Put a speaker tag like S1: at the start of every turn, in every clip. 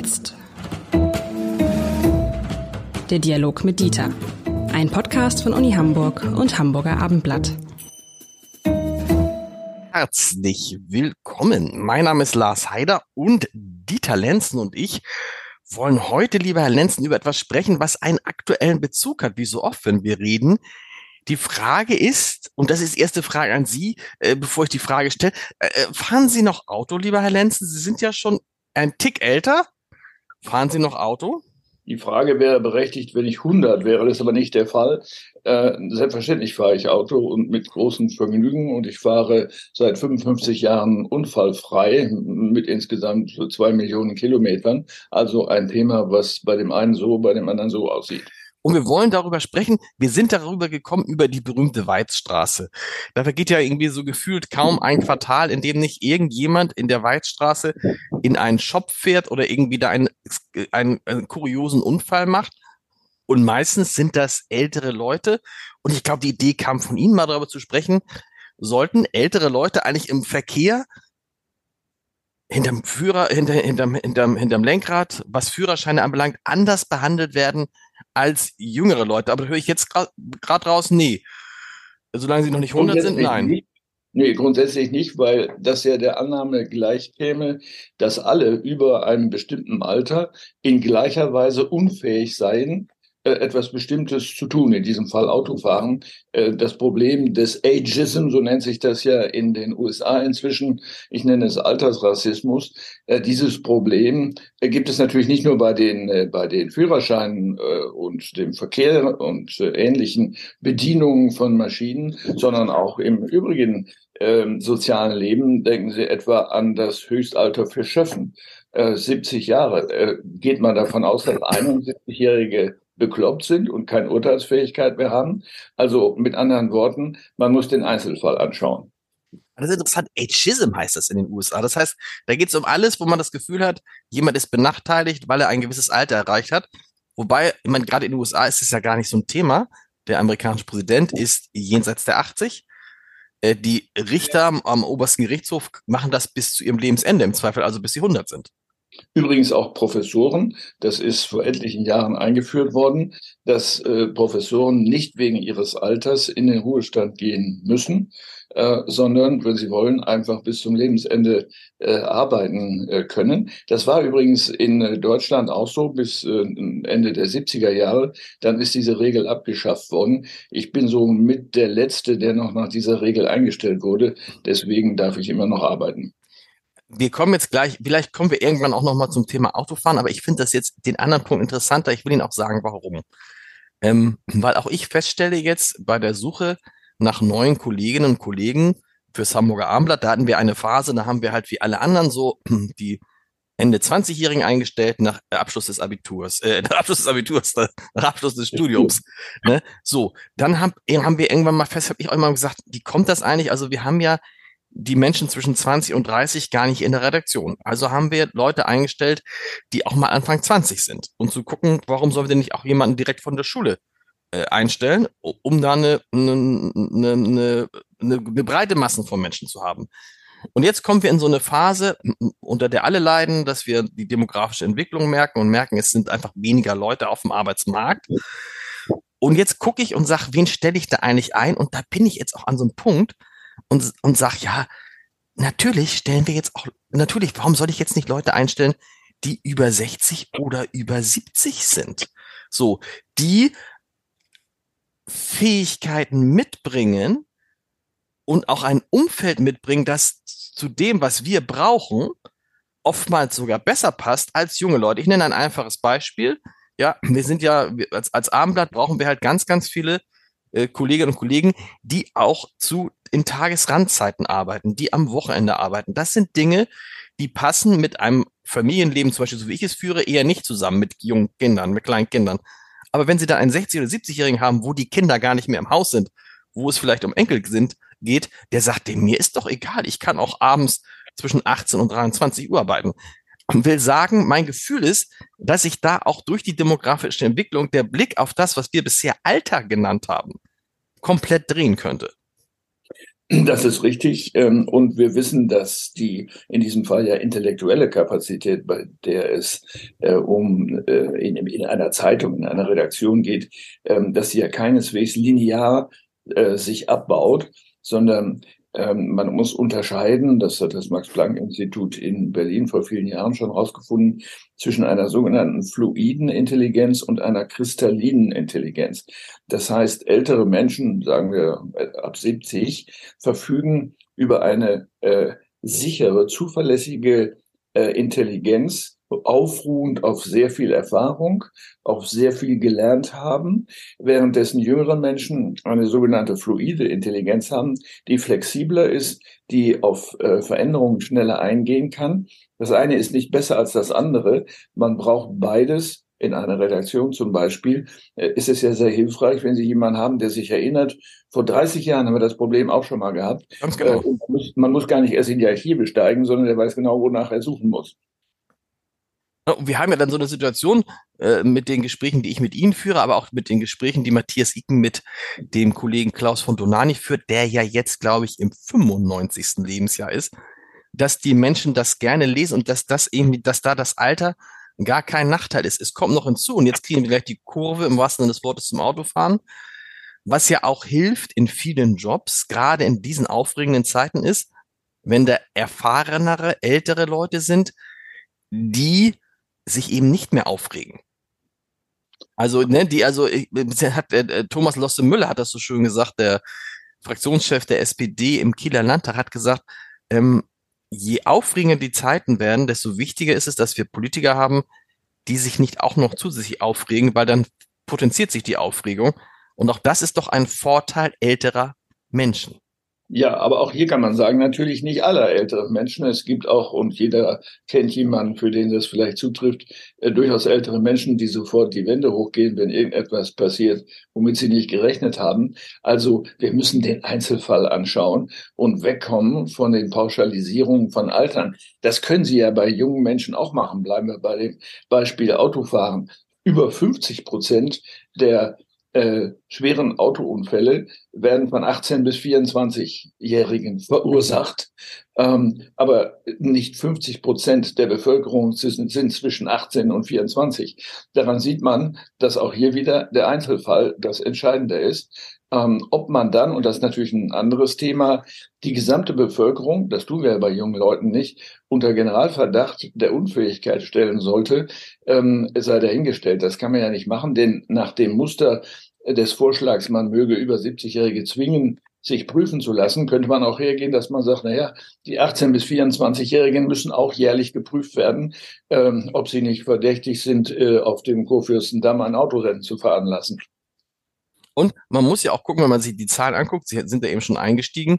S1: jetzt. Der Dialog mit Dieter. Ein Podcast von Uni Hamburg und Hamburger Abendblatt.
S2: Herzlich willkommen. Mein Name ist Lars Heider und Dieter Lenzen und ich wollen heute, lieber Herr Lenzen, über etwas sprechen, was einen aktuellen Bezug hat, wie so oft, wenn wir reden. Die Frage ist, und das ist die erste Frage an Sie, äh, bevor ich die Frage stelle, äh, äh, fahren Sie noch Auto, lieber Herr Lenzen? Sie sind ja schon ein Tick älter. Fahren Sie noch Auto?
S3: Die Frage wäre berechtigt, wenn ich 100 wäre, das ist aber nicht der Fall. Äh, selbstverständlich fahre ich Auto und mit großem Vergnügen und ich fahre seit 55 Jahren unfallfrei mit insgesamt zwei Millionen Kilometern. Also ein Thema, was bei dem einen so, bei dem anderen so aussieht.
S2: Und wir wollen darüber sprechen. Wir sind darüber gekommen, über die berühmte Weizstraße. Da vergeht ja irgendwie so gefühlt kaum ein Quartal, in dem nicht irgendjemand in der Weizstraße in einen Shop fährt oder irgendwie da einen, einen, einen kuriosen Unfall macht. Und meistens sind das ältere Leute. Und ich glaube, die Idee kam von Ihnen mal darüber zu sprechen. Sollten ältere Leute eigentlich im Verkehr hinterm Führer, hinter, hinterm, hinterm, hinterm Lenkrad, was Führerscheine anbelangt, anders behandelt werden als jüngere Leute. Aber höre ich jetzt gerade raus, nee. Solange sie noch nicht 100 sind, nein.
S3: Nicht. Nee, grundsätzlich nicht, weil das ja der Annahme gleich käme, dass alle über einem bestimmten Alter in gleicher Weise unfähig seien, etwas Bestimmtes zu tun, in diesem Fall Autofahren. Äh, das Problem des Ageism, so nennt sich das ja in den USA inzwischen, ich nenne es Altersrassismus, äh, dieses Problem gibt es natürlich nicht nur bei den, bei den Führerscheinen und dem Verkehr und ähnlichen Bedienungen von Maschinen, sondern auch im übrigen ähm, sozialen Leben. Denken Sie etwa an das Höchstalter für Schöffen. 70 Jahre. geht man davon aus, dass 71-jährige bekloppt sind und keine Urteilsfähigkeit mehr haben. Also mit anderen Worten, man muss den Einzelfall anschauen.
S2: Das ist interessant. Ageism heißt das in den USA. Das heißt, da geht es um alles, wo man das Gefühl hat, jemand ist benachteiligt, weil er ein gewisses Alter erreicht hat. Wobei, ich meine, gerade in den USA ist es ja gar nicht so ein Thema. Der amerikanische Präsident ist jenseits der 80. Äh, die Richter am obersten Gerichtshof machen das bis zu ihrem Lebensende, im Zweifel also bis sie 100 sind.
S3: Übrigens auch Professoren. Das ist vor etlichen Jahren eingeführt worden, dass äh, Professoren nicht wegen ihres Alters in den Ruhestand gehen müssen, äh, sondern, wenn sie wollen, einfach bis zum Lebensende äh, arbeiten äh, können. Das war übrigens in äh, Deutschland auch so bis äh, Ende der 70er Jahre. Dann ist diese Regel abgeschafft worden. Ich bin so mit der Letzte, der noch nach dieser Regel eingestellt wurde. Deswegen darf ich immer noch arbeiten
S2: wir kommen jetzt gleich, vielleicht kommen wir irgendwann auch nochmal zum Thema Autofahren, aber ich finde das jetzt den anderen Punkt interessanter. Ich will Ihnen auch sagen, warum. Ähm, weil auch ich feststelle jetzt bei der Suche nach neuen Kolleginnen und Kollegen fürs Hamburger Abendblatt, da hatten wir eine Phase, da haben wir halt wie alle anderen so die Ende 20-Jährigen eingestellt nach Abschluss des Abiturs, äh, nach Abschluss des Abiturs, nach Abschluss des Studiums. Ne? So, dann hab, haben wir irgendwann mal fest, habe ich auch mal gesagt, wie kommt das eigentlich? Also wir haben ja die Menschen zwischen 20 und 30 gar nicht in der Redaktion. Also haben wir Leute eingestellt, die auch mal Anfang 20 sind. Und zu gucken, warum sollen wir denn nicht auch jemanden direkt von der Schule äh, einstellen, um da eine, eine, eine, eine, eine breite Massen von Menschen zu haben. Und jetzt kommen wir in so eine Phase, unter der alle leiden, dass wir die demografische Entwicklung merken und merken, es sind einfach weniger Leute auf dem Arbeitsmarkt. Und jetzt gucke ich und sage, wen stelle ich da eigentlich ein? Und da bin ich jetzt auch an so einem Punkt, und, und sag, ja, natürlich stellen wir jetzt auch, natürlich, warum soll ich jetzt nicht Leute einstellen, die über 60 oder über 70 sind? So, die Fähigkeiten mitbringen und auch ein Umfeld mitbringen, das zu dem, was wir brauchen, oftmals sogar besser passt als junge Leute. Ich nenne ein einfaches Beispiel. Ja, wir sind ja, als, als Abendblatt brauchen wir halt ganz, ganz viele äh, Kolleginnen und Kollegen, die auch zu in Tagesrandzeiten arbeiten, die am Wochenende arbeiten. Das sind Dinge, die passen mit einem Familienleben, zum Beispiel so wie ich es führe, eher nicht zusammen mit jungen Kindern, mit kleinen Kindern. Aber wenn Sie da einen 60- oder 70-Jährigen haben, wo die Kinder gar nicht mehr im Haus sind, wo es vielleicht um Enkel sind, geht, der sagt, dem, mir ist doch egal, ich kann auch abends zwischen 18 und 23 Uhr arbeiten. Und will sagen, mein Gefühl ist, dass sich da auch durch die demografische Entwicklung der Blick auf das, was wir bisher Alter genannt haben, komplett drehen könnte.
S3: Das ist richtig. Ähm, und wir wissen, dass die in diesem Fall ja intellektuelle Kapazität, bei der es äh, um äh, in, in einer Zeitung, in einer Redaktion geht, ähm, dass sie ja keineswegs linear äh, sich abbaut, sondern ähm, man muss unterscheiden, das hat das Max-Planck-Institut in Berlin vor vielen Jahren schon herausgefunden, zwischen einer sogenannten fluiden Intelligenz und einer kristallinen Intelligenz. Das heißt, ältere Menschen, sagen wir ab 70, verfügen über eine äh, sichere, zuverlässige äh, Intelligenz, aufruhend auf sehr viel Erfahrung, auf sehr viel gelernt haben, währenddessen jüngere Menschen eine sogenannte fluide Intelligenz haben, die flexibler ist, die auf äh, Veränderungen schneller eingehen kann. Das eine ist nicht besser als das andere. Man braucht beides. In einer Redaktion zum Beispiel äh, ist es ja sehr hilfreich, wenn Sie jemanden haben, der sich erinnert, vor 30 Jahren haben wir das Problem auch schon mal gehabt. Ganz genau. Äh, man, muss, man muss gar nicht erst in die Archive steigen, sondern der weiß genau, wonach er suchen muss.
S2: Und wir haben ja dann so eine Situation äh, mit den Gesprächen, die ich mit Ihnen führe, aber auch mit den Gesprächen, die Matthias Icken mit dem Kollegen Klaus von Donani führt, der ja jetzt, glaube ich, im 95. Lebensjahr ist, dass die Menschen das gerne lesen und dass das irgendwie, dass da das Alter gar kein Nachteil ist. Es kommt noch hinzu und jetzt kriegen wir gleich die Kurve im wahrsten Sinne des Wortes zum Autofahren, was ja auch hilft in vielen Jobs, gerade in diesen aufregenden Zeiten ist, wenn da erfahrenere, ältere Leute sind, die sich eben nicht mehr aufregen. Also, ne, die, also, hat, äh, Thomas Losse Müller hat das so schön gesagt, der Fraktionschef der SPD im Kieler Landtag hat gesagt, ähm, je aufregender die Zeiten werden, desto wichtiger ist es, dass wir Politiker haben, die sich nicht auch noch zusätzlich aufregen, weil dann potenziert sich die Aufregung. Und auch das ist doch ein Vorteil älterer Menschen.
S3: Ja, aber auch hier kann man sagen, natürlich nicht aller älteren Menschen. Es gibt auch, und jeder kennt jemanden, für den das vielleicht zutrifft, äh, durchaus ältere Menschen, die sofort die Wände hochgehen, wenn irgendetwas passiert, womit sie nicht gerechnet haben. Also wir müssen den Einzelfall anschauen und wegkommen von den Pauschalisierungen von Altern. Das können Sie ja bei jungen Menschen auch machen. Bleiben wir bei dem Beispiel Autofahren. Über 50 Prozent der äh, schweren Autounfälle werden von 18 bis 24-Jährigen verursacht. Ähm, aber nicht 50 Prozent der Bevölkerung sind, sind zwischen 18 und 24. Daran sieht man, dass auch hier wieder der Einzelfall das Entscheidende ist. Ähm, ob man dann, und das ist natürlich ein anderes Thema, die gesamte Bevölkerung, das tun wir ja bei jungen Leuten nicht, unter Generalverdacht der Unfähigkeit stellen sollte, ähm, sei dahingestellt. Das kann man ja nicht machen, denn nach dem Muster des Vorschlags, man möge über 70-Jährige zwingen, sich prüfen zu lassen, könnte man auch hergehen, dass man sagt, naja, die 18- bis 24-Jährigen müssen auch jährlich geprüft werden, ähm, ob sie nicht verdächtig sind, äh, auf dem Kurfürstendamm ein Autorennen zu fahren lassen.
S2: Und man muss ja auch gucken, wenn man sich die Zahlen anguckt, Sie sind da eben schon eingestiegen,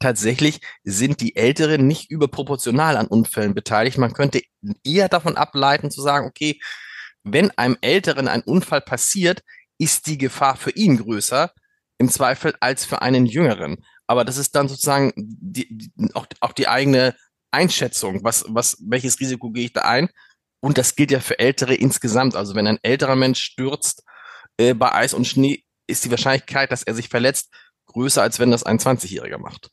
S2: tatsächlich sind die Älteren nicht überproportional an Unfällen beteiligt. Man könnte eher davon ableiten zu sagen, okay, wenn einem Älteren ein Unfall passiert, ist die Gefahr für ihn größer, im Zweifel, als für einen Jüngeren. Aber das ist dann sozusagen die, auch, auch die eigene Einschätzung, was, was, welches Risiko gehe ich da ein? Und das gilt ja für Ältere insgesamt. Also wenn ein älterer Mensch stürzt äh, bei Eis und Schnee, ist die Wahrscheinlichkeit, dass er sich verletzt, größer, als wenn das ein 20-Jähriger macht.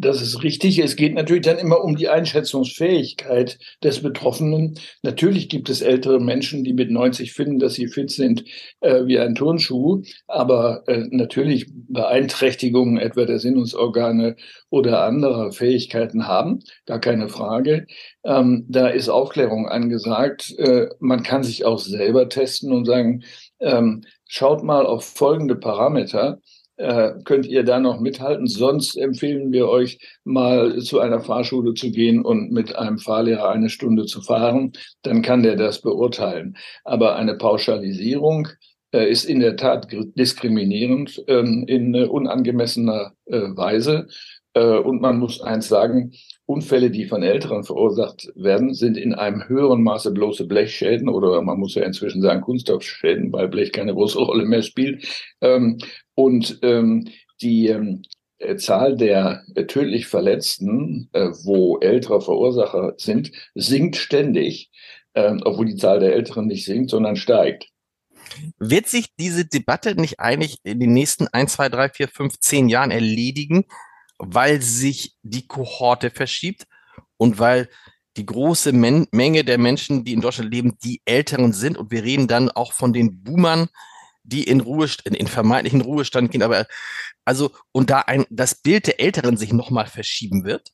S3: Das ist richtig. Es geht natürlich dann immer um die Einschätzungsfähigkeit des Betroffenen. Natürlich gibt es ältere Menschen, die mit 90 finden, dass sie fit sind äh, wie ein Turnschuh. Aber äh, natürlich Beeinträchtigungen etwa der Sinnungsorgane oder anderer Fähigkeiten haben. Gar keine Frage. Ähm, da ist Aufklärung angesagt. Äh, man kann sich auch selber testen und sagen, ähm, schaut mal auf folgende Parameter äh, könnt ihr da noch mithalten. Sonst empfehlen wir euch mal zu einer Fahrschule zu gehen und mit einem Fahrlehrer eine Stunde zu fahren. Dann kann der das beurteilen. Aber eine Pauschalisierung äh, ist in der Tat diskriminierend ähm, in äh, unangemessener äh, Weise. Äh, und man muss eins sagen, Unfälle, die von Älteren verursacht werden, sind in einem höheren Maße bloße Blechschäden oder man muss ja inzwischen sagen Kunststoffschäden, weil Blech keine große Rolle mehr spielt. Ähm, und ähm, die ähm, Zahl der tödlich Verletzten, äh, wo ältere Verursacher sind, sinkt ständig, obwohl die Zahl der Älteren nicht sinkt, sondern steigt.
S2: Wird sich diese Debatte nicht eigentlich in den nächsten ein, zwei, drei, vier, fünf, zehn Jahren erledigen, weil sich die Kohorte verschiebt und weil die große Men Menge der Menschen, die in Deutschland leben, die Älteren sind. Und wir reden dann auch von den Boomern, die in Ruhestand, in vermeintlichen Ruhestand gehen. Aber also, und da ein, das Bild der Älteren sich nochmal verschieben wird,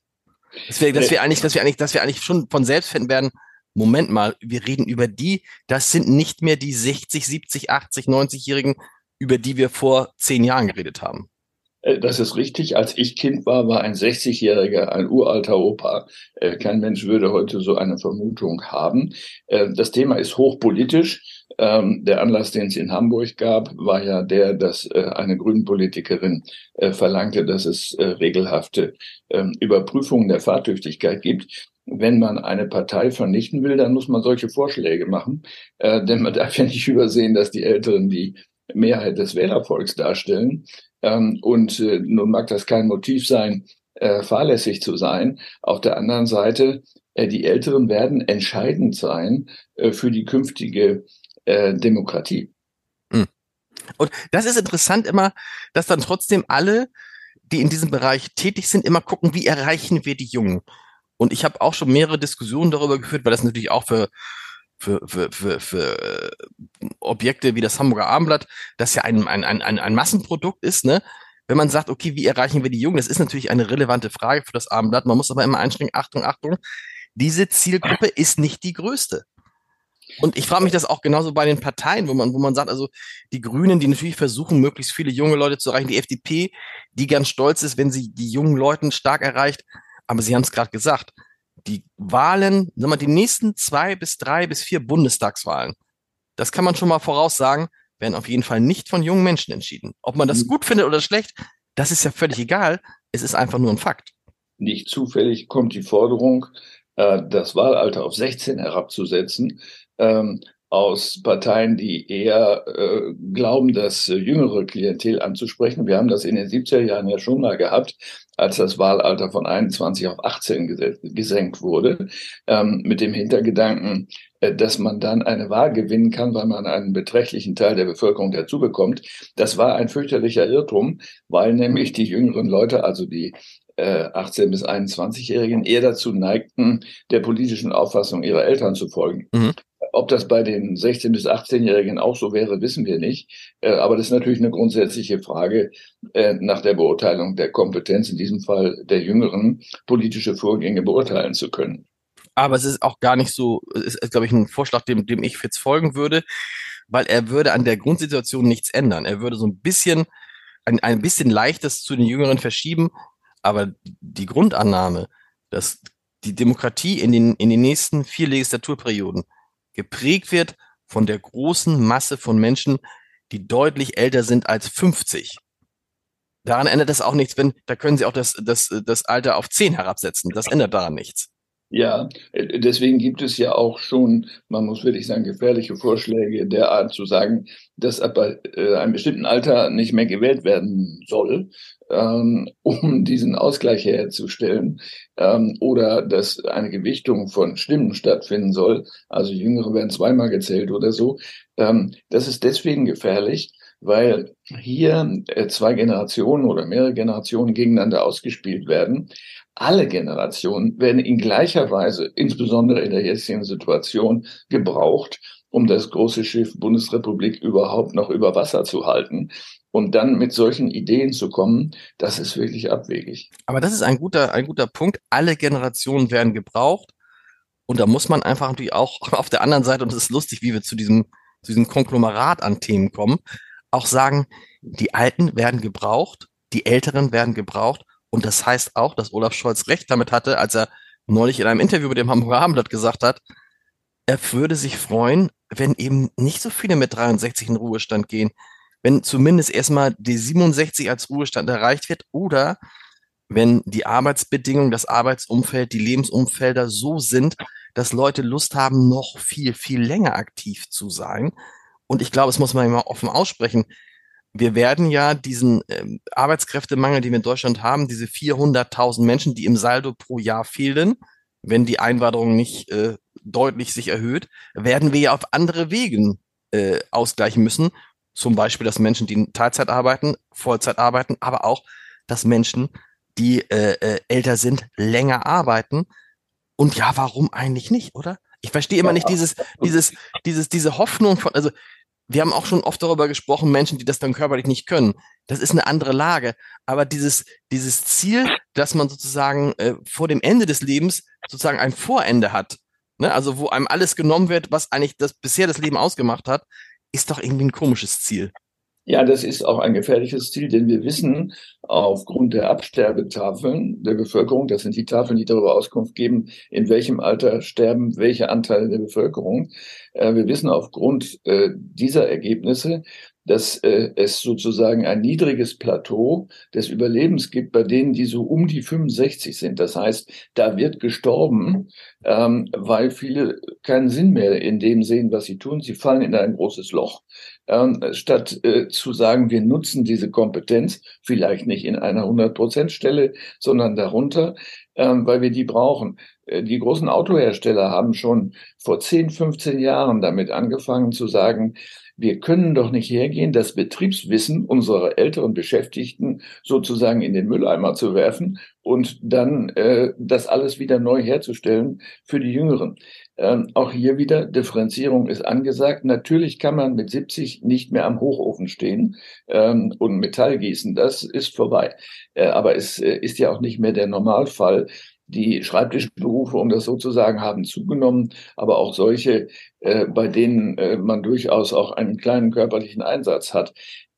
S2: dass wir, dass wir eigentlich, dass wir eigentlich, dass wir eigentlich schon von selbst finden werden, Moment mal, wir reden über die, das sind nicht mehr die 60, 70, 80, 90-Jährigen, über die wir vor zehn Jahren geredet haben.
S3: Äh, das ist richtig. Als ich Kind war, war ein 60-Jähriger ein uralter Opa. Äh, kein Mensch würde heute so eine Vermutung haben. Äh, das Thema ist hochpolitisch. Ähm, der Anlass, den es in Hamburg gab, war ja der, dass eine Grünenpolitikerin verlangte, dass es regelhafte ähm, Überprüfungen der Fahrtüchtigkeit gibt wenn man eine Partei vernichten will, dann muss man solche Vorschläge machen. denn man darf ja nicht übersehen, dass die Älteren die Mehrheit des Wählervolks darstellen. Ähm, und äh, nun mag das kein Motiv sein, äh, fahrlässig zu sein. Auf der anderen Seite, äh, die Älteren werden entscheidend sein äh, für die künftige äh, Demokratie.
S2: Hm. Und das ist interessant immer, dass dann trotzdem alle, die in diesem Bereich tätig sind, immer gucken, wie erreichen wir die Jungen. Und ich habe auch schon mehrere Diskussionen darüber geführt, weil das natürlich auch für für, für, für, für äh, Objekte wie das Hamburger Abendblatt, das ja ein, ein, ein, ein Massenprodukt ist, ne? Wenn man sagt, okay, wie erreichen wir die Jungen? Das ist natürlich eine relevante Frage für das Abendblatt. Man muss aber immer einschränken, Achtung, Achtung, diese Zielgruppe ist nicht die größte. Und ich frage mich das auch genauso bei den Parteien, wo man, wo man sagt, also die Grünen, die natürlich versuchen, möglichst viele junge Leute zu erreichen, die FDP, die ganz stolz ist, wenn sie die jungen Leuten stark erreicht. Aber Sie haben es gerade gesagt, die Wahlen, sagen wir, die nächsten zwei bis drei bis vier Bundestagswahlen, das kann man schon mal voraussagen, werden auf jeden Fall nicht von jungen Menschen entschieden. Ob man das mhm. gut findet oder schlecht, das ist ja völlig egal. Es ist einfach nur ein Fakt.
S3: Nicht zufällig kommt die Forderung, äh, das Wahlalter auf 16 herabzusetzen, ähm, aus Parteien, die eher äh, glauben, das äh, jüngere Klientel anzusprechen. Wir haben das in den 70er Jahren ja schon mal gehabt, als das Wahlalter von 21 auf 18 gesenkt wurde, ähm, mit dem Hintergedanken, äh, dass man dann eine Wahl gewinnen kann, weil man einen beträchtlichen Teil der Bevölkerung dazu bekommt. Das war ein fürchterlicher Irrtum, weil nämlich die jüngeren Leute, also die 18 äh, bis 21-Jährigen eher dazu neigten, der politischen Auffassung ihrer Eltern zu folgen. Mhm. Ob das bei den 16- bis 18-Jährigen auch so wäre, wissen wir nicht. Äh, aber das ist natürlich eine grundsätzliche Frage äh, nach der Beurteilung der Kompetenz, in diesem Fall der Jüngeren, politische Vorgänge beurteilen zu können.
S2: Aber es ist auch gar nicht so, es ist, glaube ich, ein Vorschlag, dem, dem ich jetzt folgen würde, weil er würde an der Grundsituation nichts ändern. Er würde so ein bisschen, ein, ein bisschen leichtes zu den Jüngeren verschieben, aber die Grundannahme, dass die Demokratie in den, in den nächsten vier Legislaturperioden geprägt wird von der großen Masse von Menschen, die deutlich älter sind als 50. Daran ändert es auch nichts, wenn, da können Sie auch das, das, das Alter auf 10 herabsetzen. Das ändert daran nichts.
S3: Ja, deswegen gibt es ja auch schon, man muss wirklich sagen, gefährliche Vorschläge der Art zu sagen, dass ab äh, einem bestimmten Alter nicht mehr gewählt werden soll, ähm, um diesen Ausgleich herzustellen, ähm, oder dass eine Gewichtung von Stimmen stattfinden soll. Also Jüngere werden zweimal gezählt oder so. Ähm, das ist deswegen gefährlich, weil hier äh, zwei Generationen oder mehrere Generationen gegeneinander ausgespielt werden. Alle Generationen werden in gleicher Weise, insbesondere in der jetzigen Situation, gebraucht, um das große Schiff Bundesrepublik überhaupt noch über Wasser zu halten. Und dann mit solchen Ideen zu kommen, das ist wirklich abwegig.
S2: Aber das ist ein guter, ein guter Punkt. Alle Generationen werden gebraucht. Und da muss man einfach natürlich auch auf der anderen Seite, und es ist lustig, wie wir zu diesem, zu diesem Konglomerat an Themen kommen, auch sagen, die Alten werden gebraucht, die Älteren werden gebraucht. Und das heißt auch, dass Olaf Scholz recht damit hatte, als er neulich in einem Interview mit dem Hamburger Abendblatt gesagt hat, er würde sich freuen, wenn eben nicht so viele mit 63 in Ruhestand gehen, wenn zumindest erstmal die 67 als Ruhestand erreicht wird oder wenn die Arbeitsbedingungen, das Arbeitsumfeld, die Lebensumfelder so sind, dass Leute Lust haben, noch viel, viel länger aktiv zu sein. Und ich glaube, es muss man immer offen aussprechen. Wir werden ja diesen äh, Arbeitskräftemangel, den wir in Deutschland haben, diese 400.000 Menschen, die im Saldo pro Jahr fehlen, wenn die Einwanderung nicht äh, deutlich sich erhöht, werden wir ja auf andere Wegen äh, ausgleichen müssen. Zum Beispiel, dass Menschen, die in Teilzeit arbeiten, Vollzeit arbeiten, aber auch, dass Menschen die äh, äh, älter sind, länger arbeiten. Und ja, warum eigentlich nicht, oder? Ich verstehe immer nicht dieses, dieses, dieses, diese Hoffnung von, also wir haben auch schon oft darüber gesprochen, Menschen, die das dann körperlich nicht können. Das ist eine andere Lage. Aber dieses, dieses Ziel, dass man sozusagen äh, vor dem Ende des Lebens sozusagen ein Vorende hat, ne? also wo einem alles genommen wird, was eigentlich das bisher das Leben ausgemacht hat, ist doch irgendwie ein komisches Ziel.
S3: Ja, das ist auch ein gefährliches Ziel, denn wir wissen aufgrund der Absterbetafeln der Bevölkerung, das sind die Tafeln, die darüber Auskunft geben, in welchem Alter sterben welche Anteile der Bevölkerung. Äh, wir wissen aufgrund äh, dieser Ergebnisse, dass äh, es sozusagen ein niedriges Plateau des Überlebens gibt bei denen, die so um die 65 sind. Das heißt, da wird gestorben, ähm, weil viele keinen Sinn mehr in dem sehen, was sie tun. Sie fallen in ein großes Loch. Ähm, statt äh, zu sagen, wir nutzen diese Kompetenz, vielleicht nicht in einer 100-Prozent-Stelle, sondern darunter, ähm, weil wir die brauchen. Äh, die großen Autohersteller haben schon vor 10, 15 Jahren damit angefangen zu sagen, wir können doch nicht hergehen, das Betriebswissen unserer älteren Beschäftigten sozusagen in den Mülleimer zu werfen und dann äh, das alles wieder neu herzustellen für die Jüngeren. Ähm, auch hier wieder Differenzierung ist angesagt. Natürlich kann man mit 70 nicht mehr am Hochofen stehen ähm, und Metall gießen. Das ist vorbei. Äh, aber es äh, ist ja auch nicht mehr der Normalfall. Die Schreibtischberufe, um das so zu sagen, haben zugenommen, aber auch solche, äh, bei denen äh, man durchaus auch einen kleinen körperlichen Einsatz hat.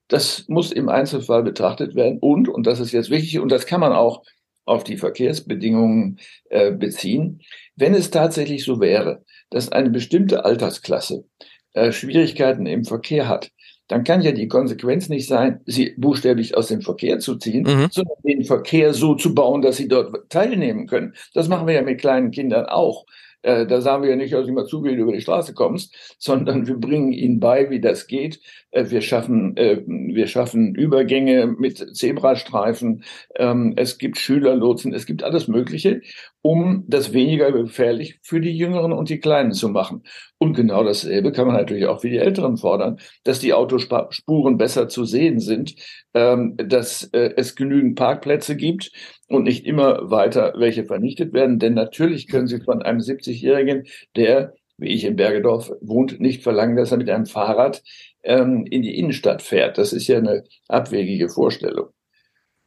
S3: Das muss im Einzelfall betrachtet werden und, und das ist jetzt wichtig, und das kann man auch auf die Verkehrsbedingungen äh, beziehen, wenn es tatsächlich so wäre, dass eine bestimmte Altersklasse äh, Schwierigkeiten im Verkehr hat, dann kann ja die Konsequenz nicht sein, sie buchstäblich aus dem Verkehr zu ziehen, mhm. sondern den Verkehr so zu bauen, dass sie dort teilnehmen können. Das machen wir ja mit kleinen Kindern auch. Äh, da sagen wir ja nicht, dass immer zu, wie du über die Straße kommst, sondern wir bringen ihnen bei, wie das geht. Äh, wir schaffen, äh, wir schaffen Übergänge mit Zebrastreifen. Ähm, es gibt Schülerlotsen. Es gibt alles Mögliche, um das weniger gefährlich für die Jüngeren und die Kleinen zu machen. Und genau dasselbe kann man natürlich auch für die Älteren fordern, dass die Autospuren besser zu sehen sind, ähm, dass äh, es genügend Parkplätze gibt und nicht immer weiter welche vernichtet werden. Denn natürlich können Sie von einem 70-Jährigen, der, wie ich in Bergedorf wohnt, nicht verlangen, dass er mit einem Fahrrad ähm, in die Innenstadt fährt. Das ist ja eine abwegige Vorstellung.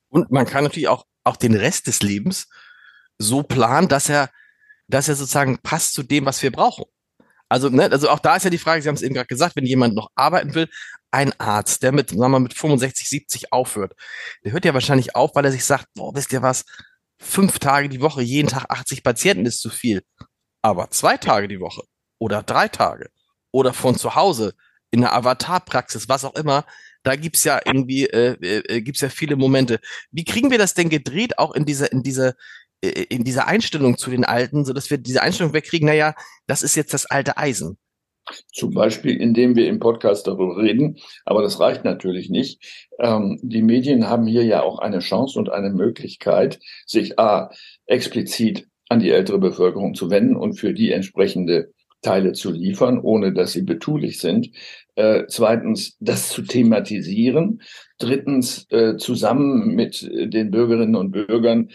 S2: Und man kann natürlich auch, auch den Rest des Lebens so planen, dass er, dass er sozusagen passt zu dem, was wir brauchen. Also, ne, also auch da ist ja die Frage, Sie haben es eben gerade gesagt, wenn jemand noch arbeiten will, ein Arzt, der mit, sagen wir mal, mit 65, 70 aufhört, der hört ja wahrscheinlich auf, weil er sich sagt, boah, wisst ihr was, fünf Tage die Woche, jeden Tag 80 Patienten ist zu viel. Aber zwei Tage die Woche oder drei Tage oder von zu Hause in der Avatarpraxis, was auch immer, da gibt's ja irgendwie, äh, äh, gibt's ja viele Momente. Wie kriegen wir das denn gedreht, auch in dieser, in dieser, äh, in dieser Einstellung zu den Alten, so dass wir diese Einstellung wegkriegen, naja, das ist jetzt das alte Eisen.
S3: Zum Beispiel, indem wir im Podcast darüber reden. Aber das reicht natürlich nicht. Ähm, die Medien haben hier ja auch eine Chance und eine Möglichkeit, sich A, explizit an die ältere Bevölkerung zu wenden und für die entsprechende Teile zu liefern, ohne dass sie betulich sind. Äh, zweitens, das zu thematisieren. Drittens, äh, zusammen mit den Bürgerinnen und Bürgern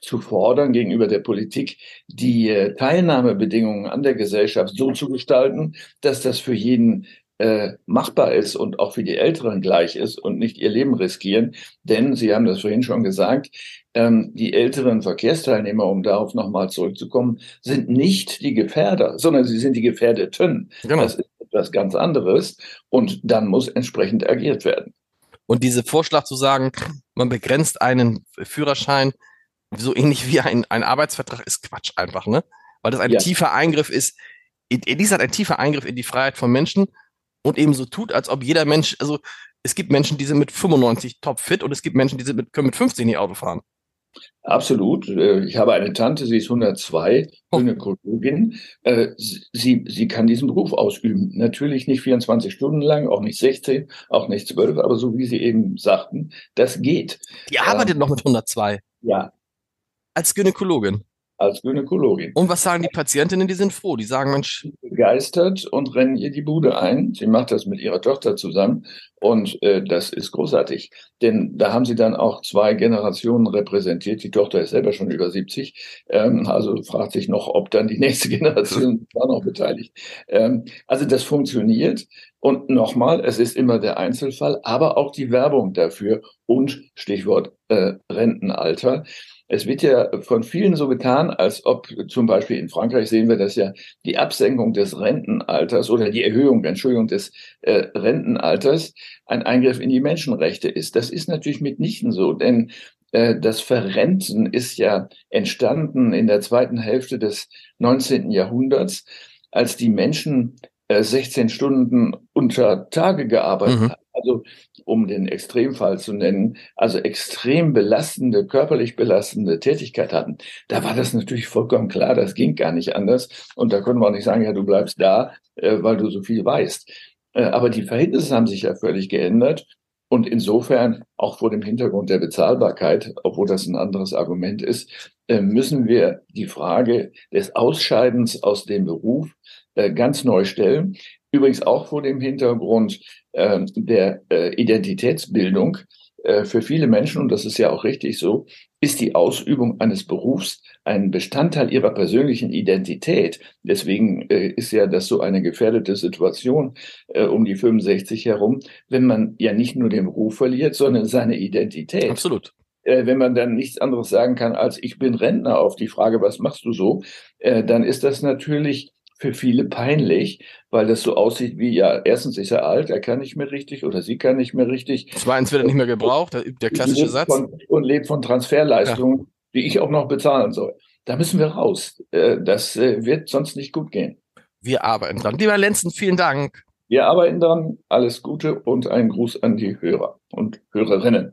S3: zu fordern gegenüber der Politik, die äh, Teilnahmebedingungen an der Gesellschaft so zu gestalten, dass das für jeden äh, machbar ist und auch für die Älteren gleich ist und nicht ihr Leben riskieren. Denn, Sie haben das vorhin schon gesagt, ähm, die älteren Verkehrsteilnehmer, um darauf nochmal zurückzukommen, sind nicht die Gefährder, sondern sie sind die Gefährdeten. Genau. Das ist etwas ganz anderes und dann muss entsprechend agiert werden.
S2: Und diese Vorschlag zu sagen, man begrenzt einen Führerschein so ähnlich wie ein, ein Arbeitsvertrag ist Quatsch einfach, ne? Weil das ein ja. tiefer Eingriff ist. Dies hat ein tiefer Eingriff in die Freiheit von Menschen und eben so tut, als ob jeder Mensch, also es gibt Menschen, die sind mit 95 topfit und es gibt Menschen, die sind mit, können mit 50 nicht Auto fahren.
S3: Absolut. Äh, ich habe eine Tante, sie ist 102, Gynäkologin. Äh, sie, sie kann diesen Beruf ausüben. Natürlich nicht 24 Stunden lang, auch nicht 16, auch nicht 12, aber so wie Sie eben sagten, das geht.
S2: Die arbeitet ähm, noch mit 102.
S3: Ja,
S2: als Gynäkologin.
S3: Als Gynäkologin.
S2: Und was sagen die Patientinnen? Die sind froh. Die sagen, Mensch.
S3: begeistert und rennen ihr die Bude ein. Sie macht das mit ihrer Tochter zusammen und äh, das ist großartig. Denn da haben sie dann auch zwei Generationen repräsentiert. Die Tochter ist selber schon über 70. Ähm, also fragt sich noch, ob dann die nächste Generation da noch beteiligt. Ähm, also das funktioniert. Und nochmal, es ist immer der Einzelfall, aber auch die Werbung dafür und Stichwort äh, Rentenalter. Es wird ja von vielen so getan, als ob zum Beispiel in Frankreich sehen wir das ja, die Absenkung des Rentenalters oder die Erhöhung, Entschuldigung, des äh, Rentenalters ein Eingriff in die Menschenrechte ist. Das ist natürlich mitnichten so, denn äh, das Verrenten ist ja entstanden in der zweiten Hälfte des 19. Jahrhunderts, als die Menschen 16 äh, Stunden unter Tage gearbeitet mhm. haben. Also um den Extremfall zu nennen, also extrem belastende, körperlich belastende Tätigkeit hatten, da war das natürlich vollkommen klar, das ging gar nicht anders. Und da konnte man nicht sagen, ja, du bleibst da, äh, weil du so viel weißt. Äh, aber die Verhältnisse haben sich ja völlig geändert. Und insofern, auch vor dem Hintergrund der Bezahlbarkeit, obwohl das ein anderes Argument ist, äh, müssen wir die Frage des Ausscheidens aus dem Beruf äh, ganz neu stellen. Übrigens auch vor dem Hintergrund äh, der äh, Identitätsbildung. Äh, für viele Menschen, und das ist ja auch richtig so, ist die Ausübung eines Berufs ein Bestandteil ihrer persönlichen Identität. Deswegen äh, ist ja das so eine gefährdete Situation äh, um die 65 herum, wenn man ja nicht nur den Beruf verliert, sondern seine Identität.
S2: Absolut
S3: wenn man dann nichts anderes sagen kann als ich bin Rentner auf die Frage, was machst du so, dann ist das natürlich für viele peinlich, weil das so aussieht wie, ja, erstens ist er alt, er kann nicht mehr richtig oder sie kann nicht mehr richtig.
S2: Zweitens wird er nicht mehr gebraucht, der, klassische Satz.
S3: Von, und lebt von Transferleistungen, ja. die ich auch noch bezahlen soll. Da müssen wir raus. Äh, das äh, wird sonst nicht gut gehen.
S2: Wir arbeiten dran. Lieber Lenzen, vielen Dank.
S3: Wir arbeiten dran. Alles Gute und einen Gruß an die Hörer und Hörerinnen.